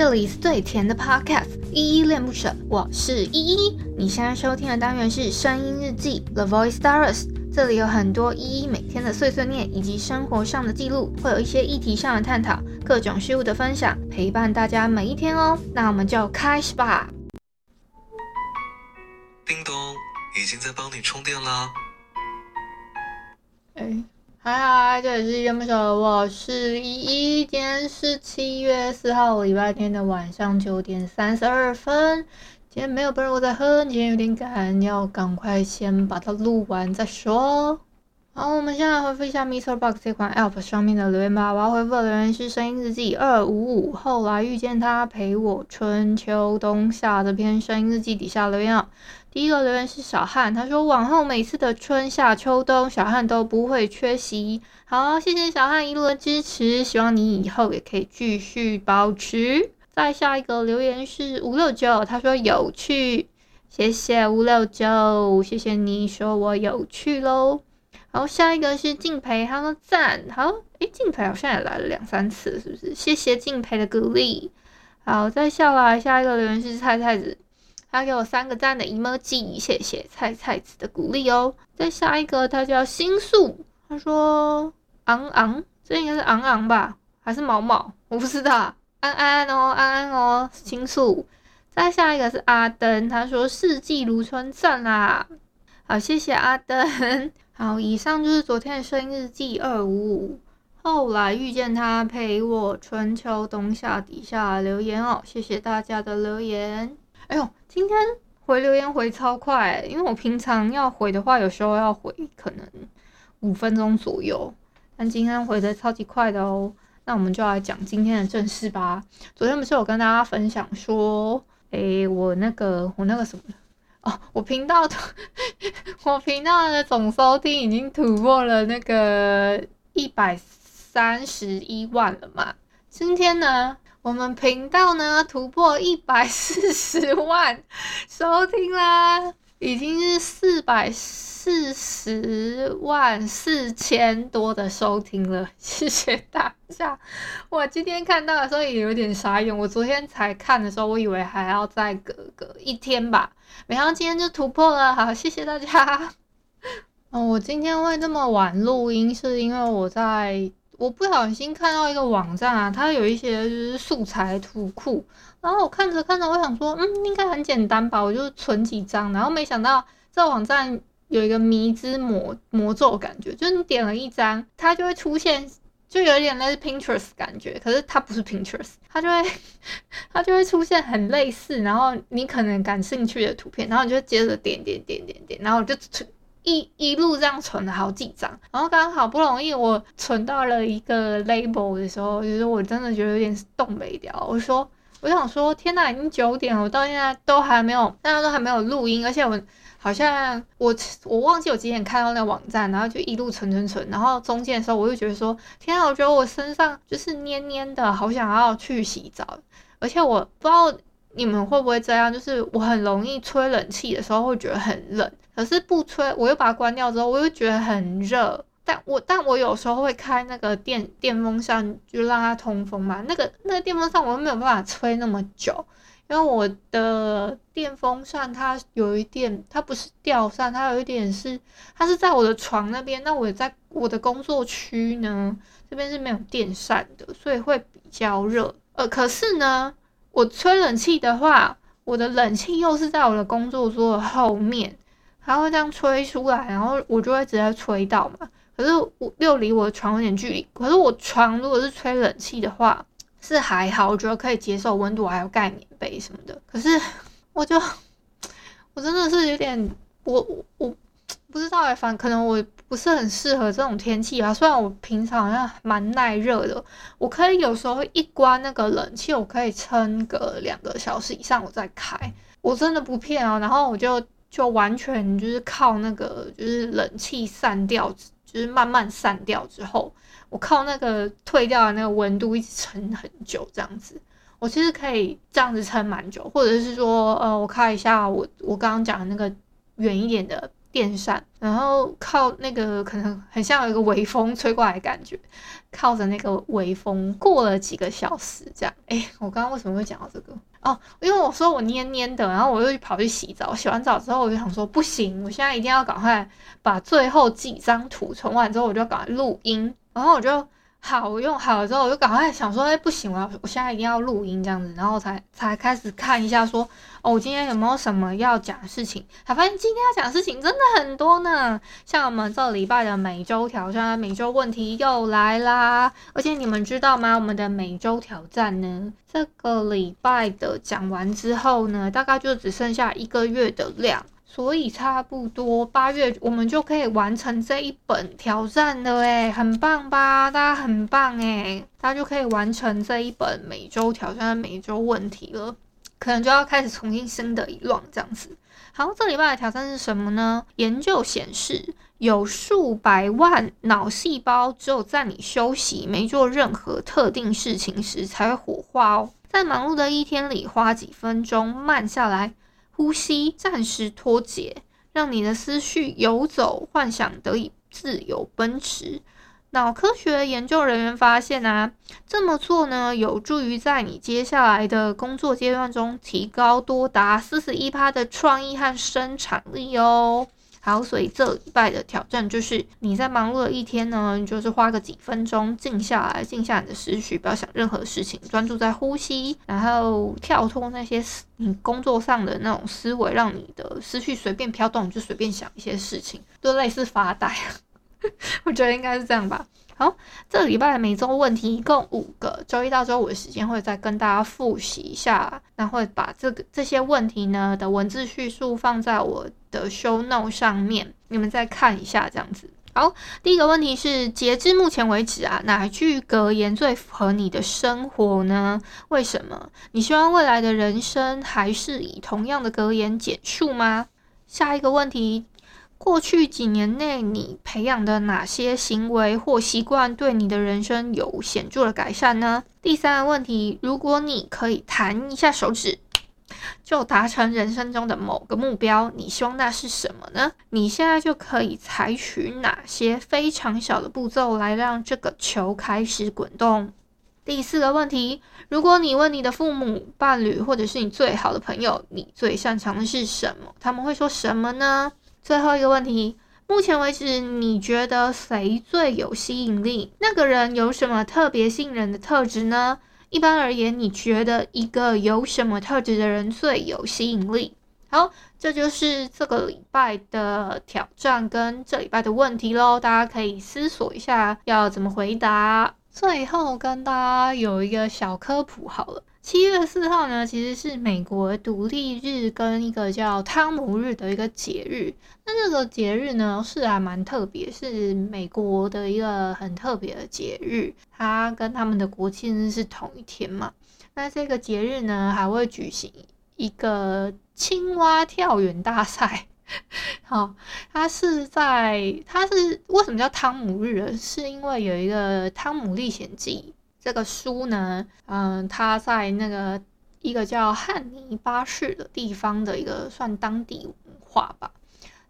这里是最甜的 Podcast，依依恋不舍，我是依依。你现在收听的单元是声音日记 The Voice Diaries，这里有很多依依每天的碎碎念以及生活上的记录，会有一些议题上的探讨，各种事物的分享，陪伴大家每一天哦。那我们就开始吧。叮咚，已经在帮你充电啦。哎。嗨嗨，这里是原本小我是依依，今天是七月四号礼拜天的晚上九点三十二分。今天没有别人我在喝，今天有点赶，要赶快先把它录完再说。好，我们先来回复一下 Mr. Box 这款 App 上面的留言吧。我要回复的留言是声音日记二五五，后来遇见他陪我春秋冬夏这篇声音日记底下留言啊。第一个留言是小汉，他说往后每次的春夏秋冬，小汉都不会缺席。好，谢谢小汉一路的支持，希望你以后也可以继续保持。再下一个留言是五六九，他说有趣，谢谢五六九，谢谢你说我有趣喽。好，下一个是敬培，他说赞。好，诶，敬培好像也来了两三次，是不是？谢谢敬培的鼓励。好，再下来下一个留言是菜菜子。他给我三个赞的 emoji，谢谢菜菜子的鼓励哦。再下一个，他叫星宿，他说昂昂，这应该是昂昂吧，还是毛毛？我不知道。安安哦，安安哦，星宿。再下一个是阿登，他说四季如春，赞啦。好，谢谢阿登。好，以上就是昨天的生日记二五五。后来遇见他陪我春秋冬夏底下留言哦，谢谢大家的留言。哎呦，今天回留言回超快，因为我平常要回的话，有时候要回可能五分钟左右，但今天回的超级快的哦。那我们就来讲今天的正事吧。昨天不是有跟大家分享说，诶，我那个我那个什么哦，我频道的 我频道的总收听已经突破了那个一百三十一万了嘛。今天呢？我们频道呢突破一百四十万收听啦，已经是四百四十万四千多的收听了，谢谢大家。我今天看到的时候也有点傻眼，我昨天才看的时候，我以为还要再隔个一天吧，没想到今天就突破了，好，谢谢大家。嗯，我今天会这么晚录音，是因为我在。我不小心看到一个网站啊，它有一些就是素材图库，然后我看着看着，我想说，嗯，应该很简单吧，我就存几张，然后没想到这网站有一个迷之魔魔咒感觉，就是你点了一张，它就会出现，就有点类似 Pinterest 感觉，可是它不是 Pinterest，它就会它就会出现很类似，然后你可能感兴趣的图片，然后你就接着点点点点点，然后就存。一一路这样存了好几张，然后刚好不容易我存到了一个 label 的时候，就是我真的觉得有点冻没掉。我说，我想说，天呐，已经九点了，我到现在都还没有，大家都还没有录音，而且我好像我我忘记我几点看到那个网站，然后就一路存存存，然后中间的时候我就觉得说，天呐，我觉得我身上就是黏黏的，好想要去洗澡，而且我不知道你们会不会这样，就是我很容易吹冷气的时候会觉得很冷。可是不吹，我又把它关掉之后，我又觉得很热。但我但我有时候会开那个电电风扇，就让它通风嘛。那个那个电风扇我又没有办法吹那么久，因为我的电风扇它有一点，它不是吊扇，它有一点是它是在我的床那边。那我在我的工作区呢，这边是没有电扇的，所以会比较热。呃，可是呢，我吹冷气的话，我的冷气又是在我的工作桌的后面。它会这样吹出来，然后我就会直接吹到嘛。可是我又离我的床有点距离。可是我床如果是吹冷气的话，是还好，我觉得可以接受温度，还有盖棉被什么的。可是我就 我真的是有点，我我不知道哎，反可能我不是很适合这种天气吧。虽然我平常好像蛮耐热的，我可以有时候一关那个冷气，我可以撑个两个小时以上，我再开。我真的不骗哦，然后我就。就完全就是靠那个，就是冷气散掉，就是慢慢散掉之后，我靠那个退掉的那个温度一直撑很久，这样子，我其实可以这样子撑蛮久，或者是说，呃，我开一下我我刚刚讲的那个远一点的电扇，然后靠那个可能很像有一个微风吹过来的感觉，靠着那个微风过了几个小时，这样。哎，我刚刚为什么会讲到这个？哦，因为我说我黏黏的，然后我又跑去洗澡，洗完澡之后我就想说不行，我现在一定要赶快把最后几张图存完之后，我就赶快录音，然后我就。好，我用好了之后，我就赶快想说，哎、不行，我要，我现在一定要录音这样子，然后才才开始看一下说，哦，我今天有没有什么要讲的事情？才发现今天要讲的事情真的很多呢。像我们这礼拜的每周挑战，每周问题又来啦。而且你们知道吗？我们的每周挑战呢，这个礼拜的讲完之后呢，大概就只剩下一个月的量。所以差不多八月我们就可以完成这一本挑战了诶，很棒吧？大家很棒诶，大家就可以完成这一本每周挑战的、每周问题了。可能就要开始重新新的一轮这样子。好，这礼拜的挑战是什么呢？研究显示，有数百万脑细胞只有在你休息、没做任何特定事情时才会活化哦。在忙碌的一天里，花几分钟慢下来。呼吸，暂时脱节，让你的思绪游走，幻想得以自由奔驰。脑科学研究人员发现啊，这么做呢，有助于在你接下来的工作阶段中提高多达四十一趴的创意和生产力哦。好，所以这礼拜的挑战就是你在忙碌的一天呢，你就是花个几分钟静下来，静下你的思绪，不要想任何事情，专注在呼吸，然后跳脱那些你工作上的那种思维，让你的思绪随便飘动，就随便想一些事情，就类似发呆。我觉得应该是这样吧。好，这礼拜的每周问题一共五个，周一到周五的时间会再跟大家复习一下，那会把这个这些问题呢的文字叙述放在我的 show note 上面，你们再看一下这样子。好，第一个问题是，截至目前为止啊，哪句格言最符合你的生活呢？为什么？你希望未来的人生还是以同样的格言简述吗？下一个问题。过去几年内，你培养的哪些行为或习惯对你的人生有显著的改善呢？第三个问题，如果你可以弹一下手指，就达成人生中的某个目标，你希望那是什么呢？你现在就可以采取哪些非常小的步骤来让这个球开始滚动？第四个问题，如果你问你的父母、伴侣或者是你最好的朋友，你最擅长的是什么？他们会说什么呢？最后一个问题，目前为止，你觉得谁最有吸引力？那个人有什么特别吸引人的特质呢？一般而言，你觉得一个有什么特质的人最有吸引力？好，这就是这个礼拜的挑战跟这礼拜的问题喽，大家可以思索一下要怎么回答。最后跟大家有一个小科普好了。七月四号呢，其实是美国独立日跟一个叫汤姆日的一个节日。那这个节日呢，是还蛮特别，是美国的一个很特别的节日。它跟他们的国庆日是同一天嘛。那这个节日呢，还会举行一个青蛙跳远大赛。好，它是在，它是为什么叫汤姆日？是因为有一个《汤姆历险记》。这个书呢，嗯，他在那个一个叫汉尼巴士的地方的一个算当地文化吧。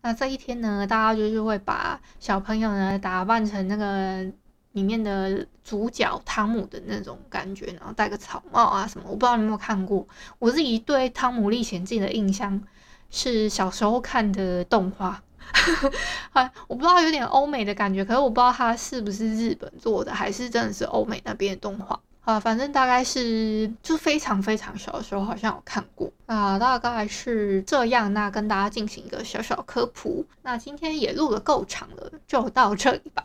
那这一天呢，大家就是会把小朋友呢打扮成那个里面的主角汤姆的那种感觉，然后戴个草帽啊什么。我不知道你有没有看过，我自己对《汤姆历险记》的印象是小时候看的动画。哎，我不知道有点欧美的感觉，可是我不知道它是不是日本做的，还是真的是欧美那边的动画啊。反正大概是就非常非常小的时候好像有看过啊，大概是这样。那跟大家进行一个小小科普。那今天也录的够长了，就到这里吧。